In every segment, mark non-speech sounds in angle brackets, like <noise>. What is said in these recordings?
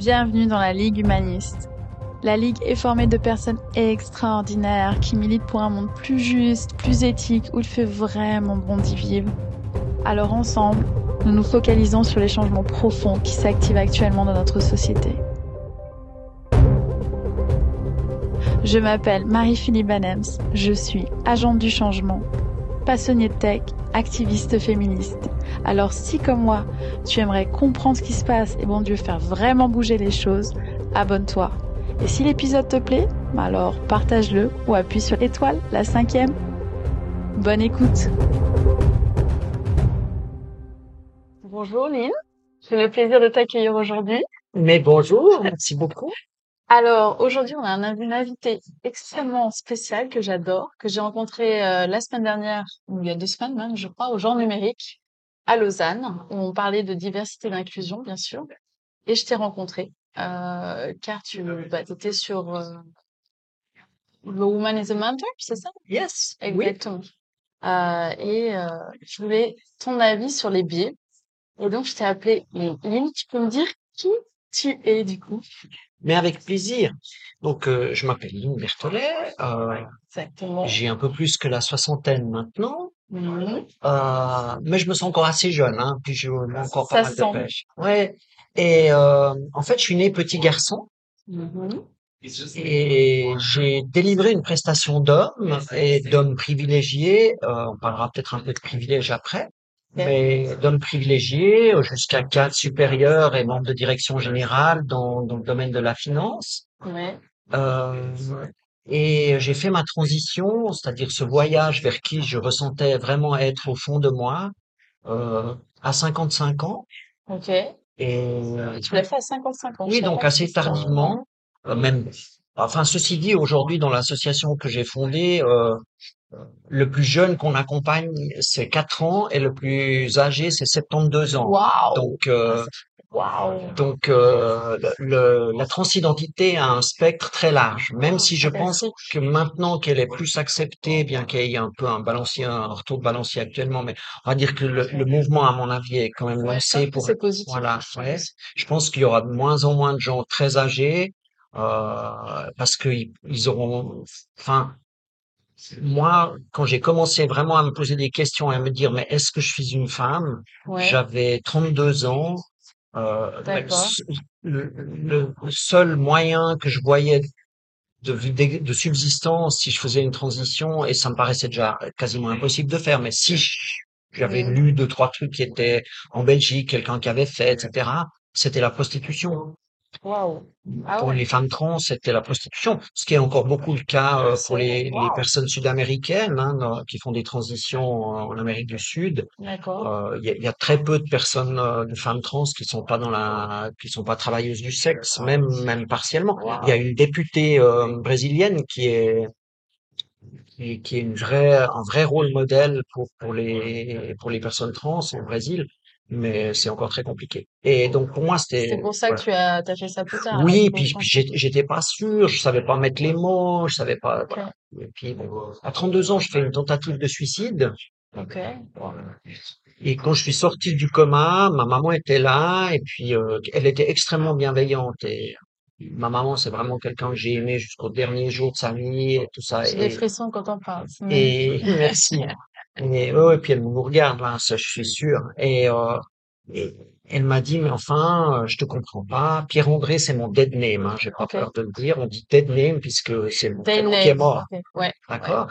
Bienvenue dans la Ligue humaniste. La Ligue est formée de personnes extraordinaires qui militent pour un monde plus juste, plus éthique, où il fait vraiment bon d'y vivre. Alors ensemble, nous nous focalisons sur les changements profonds qui s'activent actuellement dans notre société. Je m'appelle Marie-Philippe Anems, je suis agente du changement, passionnée de tech, activiste féministe. Alors si comme moi, tu aimerais comprendre ce qui se passe et bon Dieu faire vraiment bouger les choses, abonne-toi. Et si l'épisode te plaît, bah alors partage-le ou appuie sur l'étoile, la cinquième. Bonne écoute. Bonjour Lynn, j'ai le plaisir de t'accueillir aujourd'hui. Mais bonjour, merci beaucoup. <laughs> Alors aujourd'hui, on a un, une invité extrêmement spécial que j'adore, que j'ai rencontré euh, la semaine dernière, ou il y a deux semaines même, je crois, au genre numérique à Lausanne, où on parlait de diversité et d'inclusion, bien sûr. Et je t'ai rencontré, euh, car tu bah, étais sur euh, The Woman is a Mentor, c'est ça? Yes, Exactement. Euh, et je voulais ton avis sur les biais. Et donc, je t'ai appelé Lynn. Tu peux me dire qui tu es, du coup? Mais avec plaisir. Donc, euh, je m'appelle Lynn Berthollet. Euh, Exactement. j'ai un peu plus que la soixantaine maintenant. Mhm. Euh, mais je me sens encore assez jeune, hein, puis j'ai encore Ça pas mal sent. de pêche. Ouais. Et euh, en fait, je suis né petit garçon Mhm. et j'ai délivré une prestation d'homme et d'homme privilégié. Euh, on parlera peut-être un peu de privilège après. Mais d'homme privilégié euh, jusqu'à cadre supérieur et membre de direction générale dans, dans le domaine de la finance. Ouais. Euh, et j'ai fait ma transition, c'est-à-dire ce voyage vers qui je ressentais vraiment être au fond de moi, euh, à 55 ans. Ok. Et euh, Tu l'as fait à 55 ans. oui, donc assez tardivement, euh, même. Enfin, ceci dit, aujourd'hui, dans l'association que j'ai fondée, euh, le plus jeune qu'on accompagne, c'est 4 ans, et le plus âgé, c'est 72 ans. Waouh. Donc, euh, Waouh. donc euh, le, la transidentité a un spectre très large. Même si je pense que maintenant qu'elle est plus acceptée, bien qu'il y ait un peu un balancier, un retour de balancier actuellement, mais on va dire que le, le mouvement, à mon avis, est quand même lancé pour positif. voilà, ouais. Je pense qu'il y aura de moins en moins de gens très âgés euh, parce qu'ils ils auront, enfin, moi, quand j'ai commencé vraiment à me poser des questions et à me dire, mais est-ce que je suis une femme? Ouais. J'avais 32 ans. Euh, D'accord. le, seul moyen que je voyais de, de, de subsistance si je faisais une transition, et ça me paraissait déjà quasiment impossible de faire, mais si j'avais Mhm. lu deux, trois trucs qui étaient en Belgique, quelqu'un qui avait fait, etc., c'était la prostitution. Ah Pour ouais. les femmes trans, c'était la prostitution, ce qui est encore beaucoup le cas euh, pour les, personnes sud-américaines hein, qui font des transitions en, Amérique du Sud. D'accord. Euh, Il y, a, il y a très peu de personnes, euh, de femmes trans qui sont pas dans la, qui sont pas travailleuses du sexe, même même partiellement. Il y a une députée euh, brésilienne qui est qui, qui est une vraie, un vrai rôle modèle pour pour les pour les personnes trans au Brésil, mais c'est encore très compliqué. Et donc pour moi C'est c'était pour ça voilà. que tu as, fait ça plus tard. Oui, puis, puis j'étais pas sûr, je savais pas mettre les mots, je savais pas. Voilà. Et puis bon, à 32 ans, je fais une tentative de suicide. Ok. Et quand je suis sorti du coma, ma maman était là et puis euh, elle était extrêmement bienveillante. Et ma maman, c'est vraiment quelqu'un que j'ai aimé jusqu'au dernier jour de sa vie et tout ça. J'ai des frissons quand on parle. c'est et <laughs> merci. <laughs> Et, puis elle nous regarde là, ça je suis sûr. Et, euh, et elle m'a dit, mais enfin, euh, je te comprends pas. Pierre-André, c'est mon dead name. Hein, j'ai pas peur de le dire. On dit dead name puisque c'est mon Dead qui est mort. Ouais. D'accord?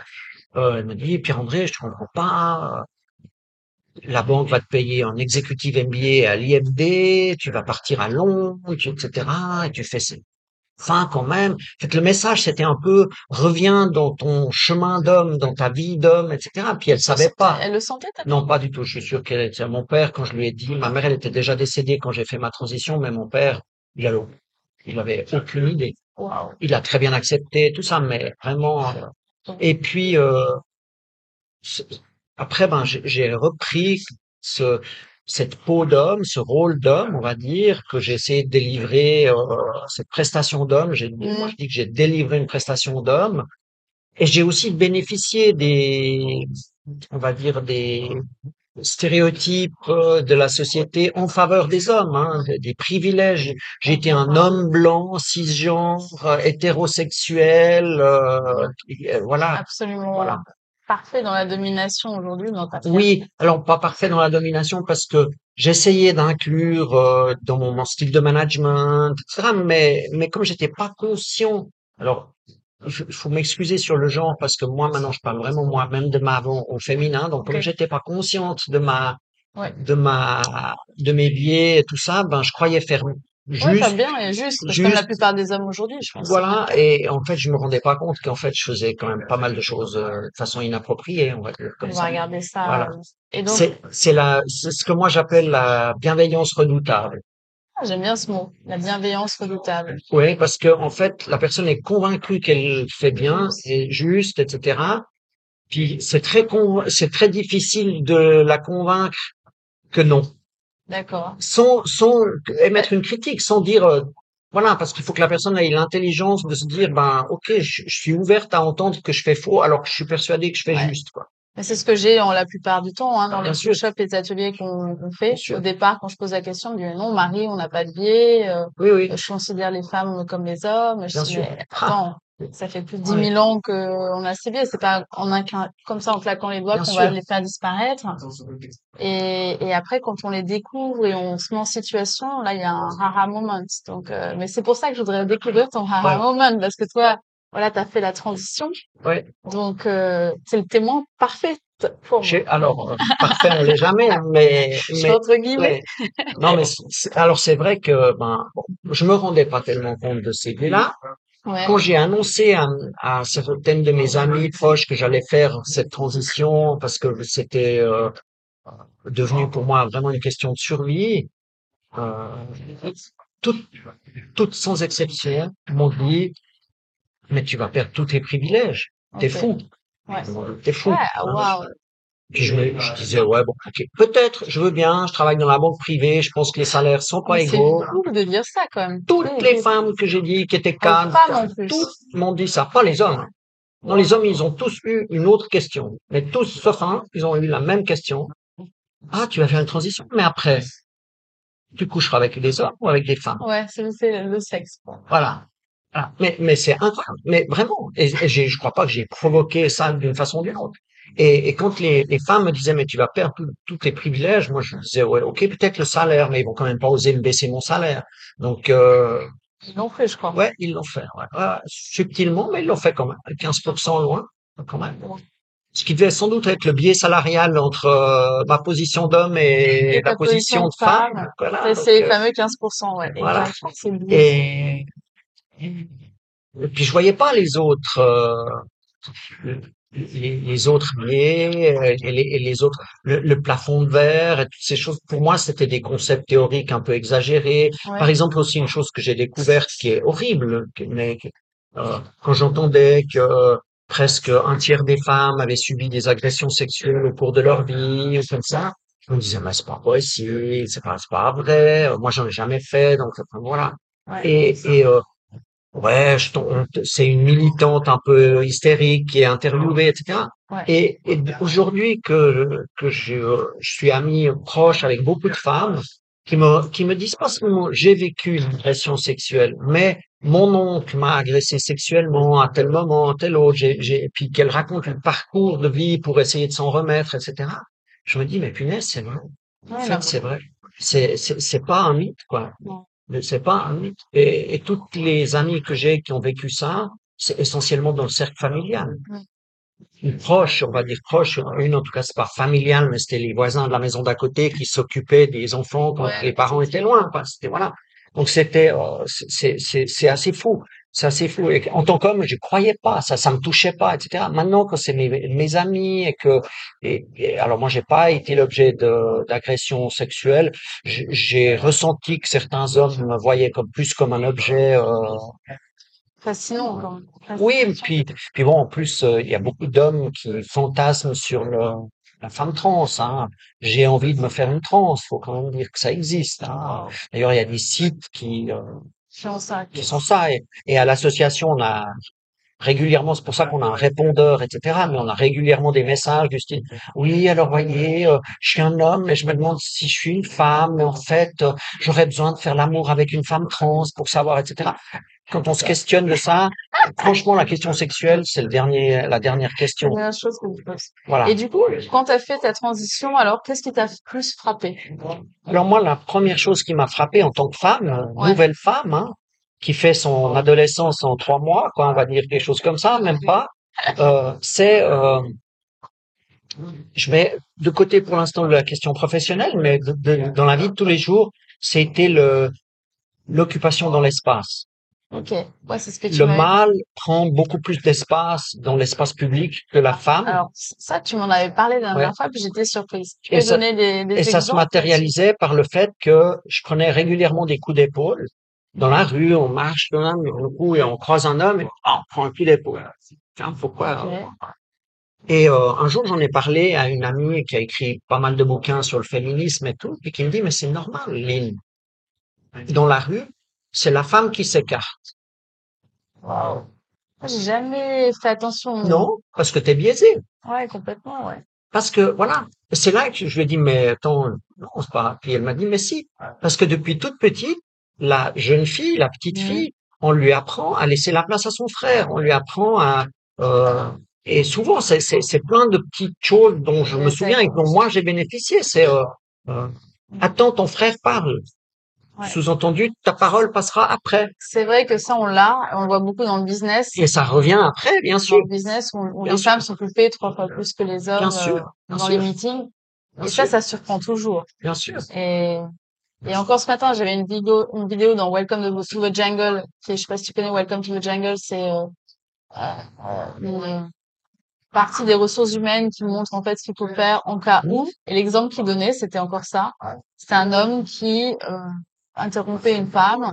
Euh, elle m'a dit, Pierre-André, je te comprends pas. La banque va te payer en exécutif MBA à l'IMD, tu vas partir à Londres, etc. Et tu fais Enfin, quand même. En fait, le message, c'était un peu, reviens dans ton chemin d'homme, dans ta vie d'homme, etc. Puis elle savait pas. Elle le sentait, ta Non, pas du tout. Je suis sûr qu'elle était. Mon père, quand je lui ai dit, ma mère, elle était déjà décédée quand j'ai fait ma transition, mais mon père, il avait, il avait aucune idée. Waouh. Il a très bien accepté tout ça, mais vraiment. euh, Et puis euh, après, ben, j'ai repris ce cette peau d'homme, ce rôle d'homme, on va dire, que j'ai essayé de délivrer, euh, cette prestation d'homme. J'ai, moi, Mm. je dis que j'ai délivré une prestation d'homme, et j'ai aussi bénéficié des, on va dire des stéréotypes euh, de la société en faveur des hommes, hein, des privilèges. J'étais un homme blanc, cisgenre, hétérosexuel, euh, euh, voilà, Absolument voilà. Parfait dans la domination aujourd'hui dans ta Oui, alors pas parfait dans la domination parce que j'essayais d'inclure euh, dans mon, mon style de management, etc. Mais mais comme j'étais pas conscient, alors il faut, m'excuser sur le genre parce que moi maintenant je parle vraiment moi-même de ma au, au féminin. Donc comme Ok. j'étais pas consciente de ma Ouais. de ma de mes biais et tout ça, ben je croyais faire Ouais, juste bien et juste, comme la juste plupart des hommes aujourd'hui, je pense. voilà. Et en fait je me rendais pas compte qu'en fait je faisais quand même pas mal de choses euh, de façon inappropriée, on va dire On comme va ça. regarder ça. Voilà. euh, Et donc, C'est, c'est la, c'est ce que moi j'appelle la bienveillance redoutable. ah, j'aime bien ce mot, la bienveillance redoutable. Oui, parce que en fait, la personne est convaincue qu'elle fait bien, c'est juste, etc. Puis c'est très con, c'est très difficile de la convaincre que non, D'accord. sans, sans émettre une critique, sans dire, euh, voilà, parce qu'il faut que la personne ait l'intelligence de se dire, ben, ok, je, je suis ouverte à entendre que je fais faux, alors que je suis persuadée que je fais Ouais. juste, quoi. Mais c'est ce que j'ai en la plupart du temps, hein, dans Bien les workshops et les ateliers qu'on fait. Au départ, quand je pose la question, on me dit non, Marie, on n'a pas de biais, euh, Oui, oui, je considère les femmes comme les hommes. Je bien dis, sûr. mais attends, ça fait plus de dix ouais, mille ans qu'on a ces biais. C'est pas en un comme ça, en claquant les doigts, qu'on va les faire disparaître. Et, et après, quand on les découvre et on se met en situation, là, il y a un haha moment. Donc, euh, mais c'est pour ça que je voudrais découvrir ton Ouais, moment, parce que toi, voilà, t'as fait la transition. ouais. Donc, euh, c'est le témoin parfait pour J'ai, moi. alors, euh, parfait, on l'est jamais, hein, <laughs> mais, mais, entre guillemets. ouais. Non, mais alors c'est vrai que, ben, bon, je me rendais pas tellement compte de ces biais-là. Ouais. Quand j'ai annoncé à, à certaines de mes amies proches que j'allais faire cette transition parce que c'était euh, devenu pour moi vraiment une question de survie, euh, toutes, toutes sans exception m'ont dit, mais tu vas perdre tous tes privilèges. T'es fou. Ouais. T'es fou. Ouais. Puis je me, je disais, ouais, bon, ok, peut-être, je veux bien, je travaille dans la banque privée, je pense que les salaires sont pas Mais c'est égaux. cool de dire ça quand même. Toutes les femmes que j'ai dit qui étaient cadres, toutes m'ont dit ça, pas les hommes. Non, les hommes, ils ont tous eu une autre question. Mais tous, sauf un, ils ont eu la même question. Ah, tu vas faire une transition, mais après, tu coucheras avec des hommes ou avec des femmes? Ouais, c'est le sexe. Voilà. Voilà. Mais, mais c'est incroyable. Mais vraiment. Et, et je crois pas que j'ai provoqué ça d'une façon ou d'une autre. Et, et quand les, les femmes me disaient, mais tu vas perdre tous tes privilèges, moi je disais, ouais, ok, peut-être le salaire, mais ils vont quand même pas oser me baisser mon salaire. Donc, euh, Ils l'ont fait, je crois. ouais, ils l'ont fait. Ouais. Ouais, subtilement, mais ils l'ont fait quand même. 15% loin, quand même. Ce qui devait sans doute être le biais salarial entre euh, ma position d'homme et, Et la position de femme. Voilà, C'est les euh, fameux 15%, ouais. voilà. Et, et puis je voyais pas les autres, euh, les, les autres et les, et les autres, le, le plafond de verre et toutes ces choses. Pour moi, c'était des concepts théoriques un peu exagérés. Ouais. Par exemple, aussi une chose que j'ai découverte qui est horrible, mais euh, quand j'entendais que euh, presque un tiers des femmes avaient subi des agressions sexuelles au cours de leur vie ou comme ça. Je me disais, mais c'est pas possible, c'est pas, c'est pas vrai, moi j'en ai jamais fait, donc voilà. Ouais. Et, et euh, ouais, c'est une militante un peu hystérique qui est interviewée, etc. Ouais. Et, et aujourd'hui que que je, je suis ami proche avec beaucoup de femmes qui me qui me disent pas seulement j'ai vécu une agression sexuelle, mais mon oncle m'a agressé sexuellement à tel moment, à tel autre, j'ai, j'ai, et puis qu'elle raconte un parcours de vie pour essayer de s'en remettre, etc. Je me dis mais punaise, c'est vrai. En Ouais, fait, non. c'est vrai. C'est c'est c'est pas un mythe quoi. Mais C'est pas mythe. Et, et toutes les amies que j'ai qui ont vécu ça, c'est essentiellement dans le cercle familial. Une proche, on va dire proche, une en tout cas c'est pas familial, mais c'était les voisins de la maison d'à côté qui s'occupaient des enfants quand Ouais. les parents étaient loin. quoi. C'était voilà. Donc c'était, c'est c'est assez fou. C'est assez fou. Et en tant qu'homme, je croyais pas, ça, ça me touchait pas, etc. Maintenant, quand c'est mes, mes amis et que, et, et alors moi, j'ai pas été l'objet d'agressions sexuelles. J'ai ressenti que certains hommes me voyaient comme plus comme un objet. euh, Fascinant, quand même. oui, Fascinant. puis, puis bon, en plus, euh, il y a beaucoup d'hommes qui fantasment sur le, la femme trans. Hein. J'ai envie de me faire une trans. Faut quand même dire que ça existe. Hein. D'ailleurs, il y a des sites qui, euh, Qui sont ça. Et, et à l'association, on a régulièrement, c'est pour ça qu'on a un répondeur, etc. Mais on a régulièrement des messages du style, oui, alors voyez, euh, je suis un homme, mais je me demande si je suis une femme, mais en fait, euh, j'aurais besoin de faire l'amour avec une femme trans pour savoir, etc. Quand on se questionne de ça, franchement, la question sexuelle, c'est le dernier, la dernière question. La chose. Voilà. Et du coup, quand tu as fait ta transition, alors qu'est-ce qui t'a plus frappé? Alors moi, la première chose qui m'a frappé en tant que femme, Ouais. nouvelle femme, hein, qui fait son adolescence en trois mois, quoi, on va dire des choses comme ça, même pas, euh, c'est, euh, je mets de côté pour l'instant la question professionnelle, mais de- de- dans la vie de tous les jours, c'était le l'occupation dans l'espace. Ok, ouais, c'est ce que tu Le mâle prend beaucoup plus d'espace dans l'espace public que la femme. Alors ça, tu m'en avais parlé la dernière Ouais. fois, puis j'étais surprise. Tu Et ça- des, des Et ça se matérialisait par le fait que je prenais régulièrement des coups d'épaule. Dans la rue, on marche, mais du coup, et on croise un homme, et ah, on prend un coup d'épaule. Pourquoi? Ok. Et euh, un jour, j'en ai parlé à une amie qui a écrit pas mal de bouquins sur le féminisme et tout, et qui me dit, mais c'est normal, Lynn. Dans la rue, c'est la femme qui s'écarte. Moi, J'ai jamais fait attention. Non, parce que t'es biaisé. Ouais, complètement, ouais. Parce que, voilà, c'est là que je lui ai dit, mais attends, non, c'est pas. Puis elle m'a dit, mais si. Parce que depuis toute petite, la jeune fille, la petite Mhm. fille, on lui apprend à laisser la place à son frère. On lui apprend à, euh, et souvent, c'est, c'est, c'est plein de petites choses dont je me souviens et dont moi j'ai bénéficié. C'est, euh, euh, attends, ton frère parle. Ouais. Sous-entendu, ta parole passera après. C'est vrai que ça, on l'a, on le voit beaucoup dans le business. Et ça revient après, bien Dans sûr. le business, où, les sûr. femmes sont coupées trois fois plus que les hommes Bien sûr, euh, bien dans sûr. les meetings. Bien et ça, sûr. ça surprend toujours. Bien sûr. Et, et encore ce matin, j'avais une vidéo, une vidéo dans Welcome to the Jungle, qui est, je sais pas si tu connais Welcome to the Jungle, c'est euh, euh, une partie des ressources humaines qui montre en fait ce qu'il faut faire en cas où. Et l'exemple qu'il donnait, c'était encore ça. C'était un homme qui euh, interrompait une femme,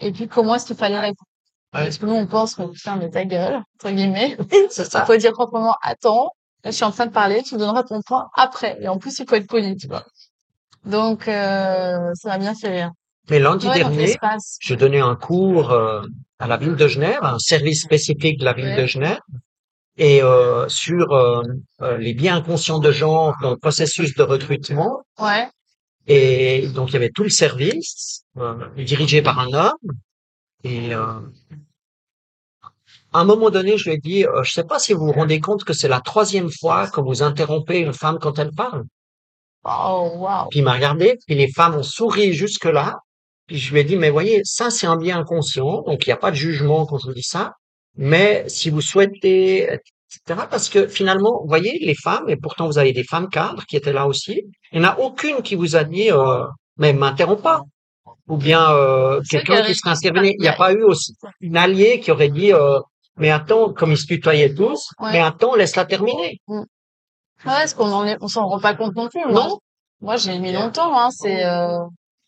et puis comment est-ce qu'il fallait répondre? Ouais. Parce que nous, on pense que putain, mais ta gueule, entre guillemets. <laughs> C'est Il faut dire proprement, attends, là, je suis en train de parler, tu me donneras ton point après. Et en plus, il faut être poli, tu vois. Donc, euh, ça m'a bien fait rire. Mais lundi Ouais, dernier, je donnais un cours euh, à la ville de Genève, un service spécifique de la ville Ouais. de Genève, et euh, sur les biens inconscients de genre dans le processus de recrutement. Ouais. Et donc il y avait tout le service euh, dirigé par un homme. Et euh, à un moment donné, je lui ai dit, euh, je sais pas si vous vous rendez compte que c'est la troisième fois que vous interrompez une femme quand elle parle. Oh, wow. Puis il m'a regardé, puis les femmes ont souri jusque-là. Puis je lui ai dit, mais voyez, ça c'est un bien inconscient, donc il n'y a pas de jugement quand je vous dis ça. Mais si vous souhaitez, etc., parce que finalement, vous voyez, les femmes, et pourtant vous avez des femmes cadres qui étaient là aussi, il n'y en a aucune qui vous a dit, euh, mais m'interromps pas. Ou bien euh, quelqu'un qui serait intervenu. Il n'y a pas eu aussi une alliée qui aurait dit, euh, mais attends, comme ils se tutoyaient tous, Ouais. mais attends, laisse-la terminer. Ouais, parce qu'on en est, on s'en rend pas compte non plus. Moi, Non. moi, j'ai mis longtemps, hein. C'est, euh,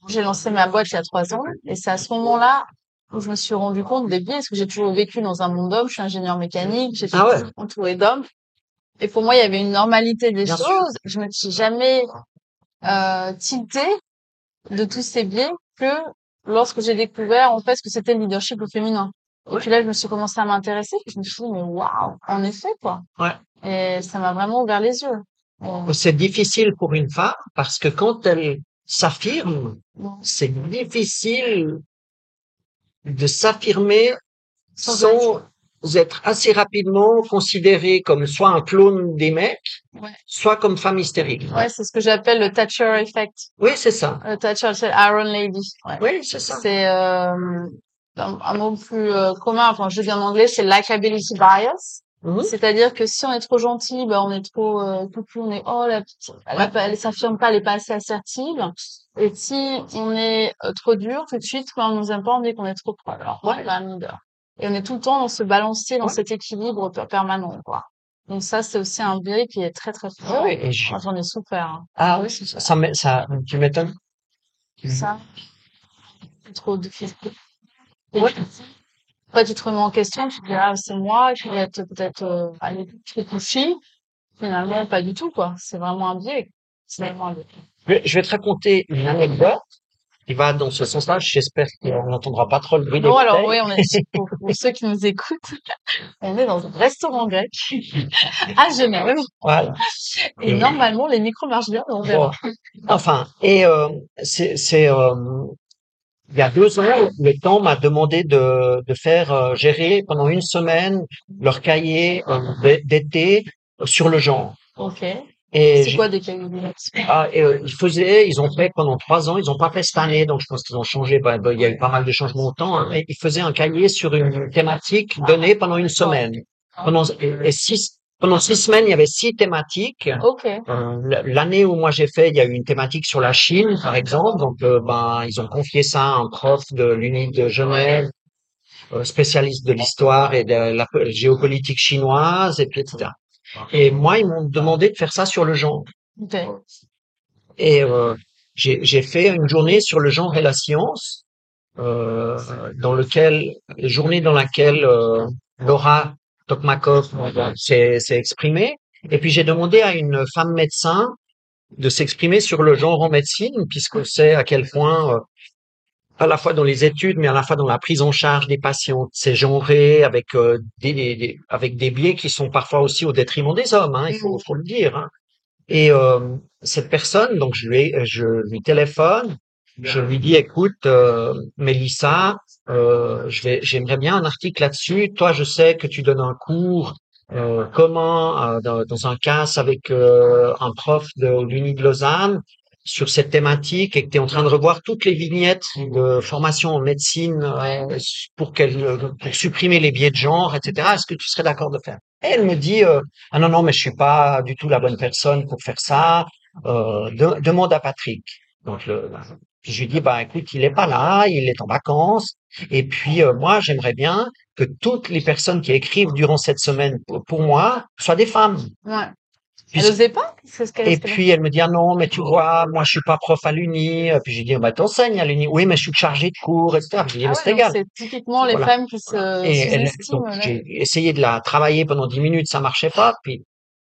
j'ai lancé ma boîte il y a trois ans, et c'est à ce moment-là où je me suis rendu compte des biais, parce que j'ai toujours vécu dans un monde d'hommes. Je suis ingénieur mécanique, j'étais Ah ouais. toujours entourée d'hommes. Et pour moi, il y avait une normalité des Bien sûr. choses. Je me suis jamais euh, tiltée de tous ces biais que lorsque j'ai découvert en fait ce que c'était le leadership au féminin. Et puis là, je me suis commencé à m'intéresser, puis je me suis dit, mais waouh, en effet, quoi. Ouais. Et ça m'a vraiment ouvert les yeux. Et- C'est difficile pour une femme parce que quand elle s'affirme, bon. c'est difficile de s'affirmer Sans être assez rapidement considérée comme soit un clone des mecs, Ouais. soit comme femme hystérique. Ouais, c'est ce que j'appelle le Thatcher effect. Oui, c'est ça. Le Thatcher, c'est Iron Lady. Ouais. Oui, c'est ça. C'est euh, un, un mot plus euh, commun, enfin je dis en anglais, c'est likability bias. Mhm. C'est-à-dire que si on est trop gentil, ben on est trop euh, coucou, on est oh la petite, elle, elle s'affirme pas, elle est pas assez assertive. Et si on est euh, trop dur, tout de suite, quand on nous aime pas, on dit qu'on est trop proche. Alors, Ouais. un leader. Et on est tout le temps dans ce balancier, dans Ouais. cet équilibre per- permanent, quoi. Donc ça, c'est aussi un biais qui est très très fort. Oui, et je- J'en ai souffert. hein. Ah oui, c'est ça. Ça, m'é- ça, tu m'étonnes. Ça, c'est trop difficile. Ouais. Après, tu te remets en question, tu te dis, ah, c'est moi, je vais être peut-être, euh, aller plus toucher. Finalement, pas du tout, quoi. C'est vraiment un biais. C'est vraiment un biais. Je vais- je vais te raconter une anecdote. qui va dans ce sens-là. J'espère qu'on n'entendra pas trop le bruit des Non, alors oui, on est, pour, pour ceux qui nous écoutent, <laughs> on est dans un restaurant grec <laughs> à Genève. Voilà. Et normalement, les micros marchent bien, on verra. Bon. Enfin, et euh, c'est, c'est euh, il y a deux ans, le temps m'a demandé de, de faire euh, gérer pendant une semaine leur cahier euh, d'é- d'été sur le genre. Ok. C'est quoi des cahiers de notes? Ah, et, euh, ils faisaient, ils ont fait pendant trois ans, ils ont pas fait cette année, donc je pense qu'ils ont changé. bah, il y a eu pas mal de changements au temps. hein, mais ils faisaient un cahier sur une thématique donnée pendant une semaine. Pendant et, et six pendant six semaines, il y avait six thématiques. Ok. Euh, L'année où moi j'ai fait, il y a eu une thématique sur la Chine, par exemple. Donc, euh, ben, ils ont confié ça à un prof de l'Uni de Genève, euh, spécialiste de l'histoire et de la po- géopolitique chinoise, et puis etc. Et moi, ils m'ont demandé de faire ça sur le genre. Ok. Et euh, j'ai fait une journée sur le genre et la science, euh, dans lequel, journée dans laquelle euh, Laura Tokmakov s'est s'est exprimée. Et puis j'ai demandé à une femme médecin de s'exprimer sur le genre en médecine, puisqu'on sait à quel point, euh, à la fois dans les études, mais à la fois dans la prise en charge des patients, c'est genré avec euh, des, des- des- avec des biais qui sont parfois aussi au détriment des hommes, hein, il faut, faut le dire. hein. Et euh, cette personne, donc je lui, je lui téléphone, je lui dis, écoute, euh, Mélissa, euh, j'aimerais bien un article là-dessus. Toi, je sais que tu donnes un cours euh, comment euh, dans, dans un cas avec euh, un prof de l'Uni de Lausanne sur cette thématique et que tu es en train de revoir toutes les vignettes de formation en médecine euh, pour qu'elle pour supprimer les biais de genre, etc. Est-ce que tu serais d'accord de faire? Elle me dit ah non non mais je suis pas du tout la bonne personne pour faire ça. De- demande à Patrick. Donc le, puis je lui dis bah écoute il est pas là, il est en vacances. Et puis euh, moi j'aimerais bien que toutes les personnes qui écrivent durant cette semaine pour, pour moi soient des femmes. Ouais. Puis- Elle osait pas? Ce et puis elle me dit ah non mais tu vois moi je suis pas prof à l'uni. Puis j'ai dit bah t'enseignes à l'uni. Oui mais je suis chargé de cours etc. Je lui dis Ah ouais, c'est égal. C'est typiquement les Voilà. femmes qui se Et elle, donc là. j'ai essayé de la travailler pendant dix minutes, ça marchait pas. Puis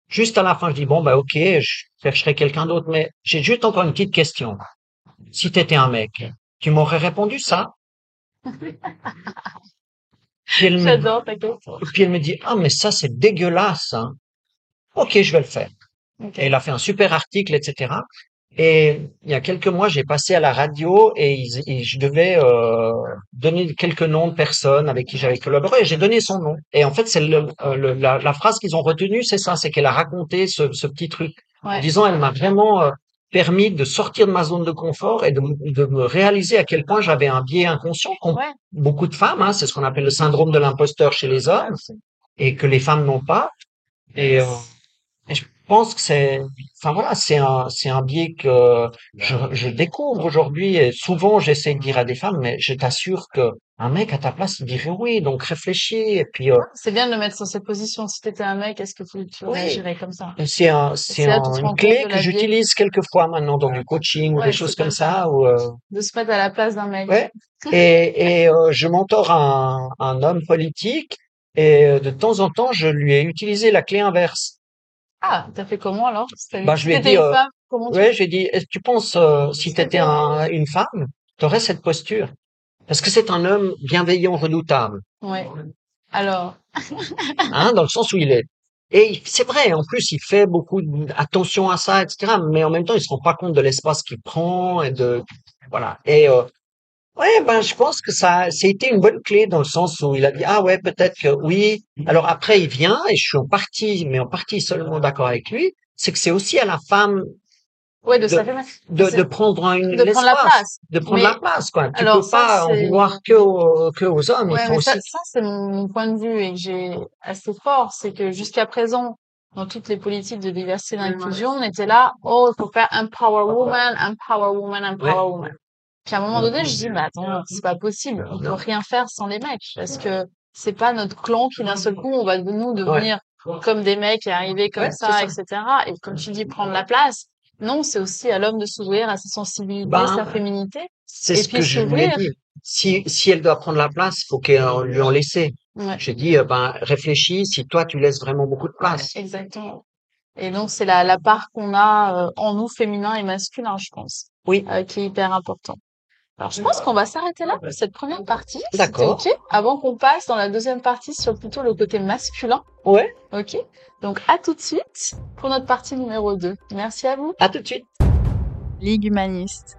juste à la fin, je dis bon bah ok, je chercherai quelqu'un d'autre, mais j'ai juste encore une petite question. Si t'étais un mec, tu m'aurais répondu ça Puis elle me, J'adore ta question. puis elle me dit ah mais ça c'est dégueulasse. Hein. Ok, je vais le faire. Et elle a fait un super article, etc. Et il y a quelques mois, j'ai passé à la radio et, ils- et je devais euh, donner quelques noms de personnes avec qui j'avais collaboré. Et j'ai donné son nom. Et en fait, c'est le, euh, le- la, la phrase qu'ils ont retenue, c'est ça, c'est qu'elle a raconté ce, ce petit truc en Ouais. disant, elle m'a vraiment euh, permis de sortir de ma zone de confort et de, me réaliser à quel point j'avais un biais inconscient qu'ont Ouais. beaucoup de femmes. Hein, c'est ce qu'on appelle le syndrome de l'imposteur chez les hommes et que les femmes n'ont pas. Et, euh, pense que c'est, enfin voilà, c'est un, c'est un biais que je, je découvre aujourd'hui. Et souvent, j'essaie de dire à des femmes, mais je t'assure que un mec à ta place, dirait oui. Donc réfléchis. Et puis euh, C'est bien de le mettre dans cette position. Si t'étais un mec, est-ce que tu, tu Oui. réagirais comme ça? C'est un, c'est un- une clé que j'utilise quelquefois maintenant dans du coaching ou des choses comme ça. Où, euh, De se mettre à la place d'un mec. Ouais. Et, et euh, je mentore un, un homme politique et euh, de temps en temps, je lui ai utilisé la clé inverse. Ah, t'as fait comment alors? Bah, je lui ai t'étais dit, euh, femme, tu Ouais, j'ai dit, est-ce que tu penses euh, si tu étais une femme, tu aurais cette posture? Parce que c'est un homme bienveillant, redoutable, Ouais. Alors, <laughs> hein, dans le sens où il est. Et c'est vrai, en plus, il fait beaucoup attention à ça, etc. Mais en même temps, il se rend pas compte de l'espace qu'il prend et de, voilà. Et euh, ouais, ben, je pense que ça, ça a été une bonne clé dans le sens où il a dit, ah ouais, peut-être que oui. Alors après, il vient et je suis en partie, mais en partie seulement d'accord avec lui. C'est que c'est aussi à la femme ouais, de, De- de, de prendre un, de prendre la place. de prendre Mais- la place, quoi. Tu alors peux ça, pas en vouloir que aux, que aux hommes. Ouais, mais aussi. ça, ça c'est mon, mon point de vue et que j'ai assez fort, c'est que jusqu'à présent, dans toutes les politiques de diversité et d'inclusion, on était là, oh, il faut faire empower woman, empower woman, empower Ouais. woman. Puis à un moment donné, je dis, mais attends, c'est pas possible, on peut rien faire sans les mecs, parce que c'est pas notre clan qui d'un seul coup, on va nous devenir comme des mecs et arriver comme Ouais, ça, etc. Et comme tu dis, prendre la place. Non, c'est aussi à l'homme de s'ouvrir à sa sensibilité, Ben, sa féminité. C'est ce puis que je voulais dire. Si, si elle doit prendre la place, faut qu'elle lui en laisse. Ouais. J'ai dit, euh, ben, réfléchis si toi, tu laisses vraiment beaucoup de place. Exactement. Et donc, c'est la, la part qu'on a euh, en nous, féminin et masculin, je pense, Oui. euh, qui est hyper important. Alors, je pense qu'on va s'arrêter là pour cette première partie. si D'accord. OK, avant qu'on passe dans la deuxième partie sur plutôt le côté masculin. Ouais, OK? Donc, à tout de suite pour notre partie numéro 2. Merci à vous. à tout de suite. Ligue humaniste.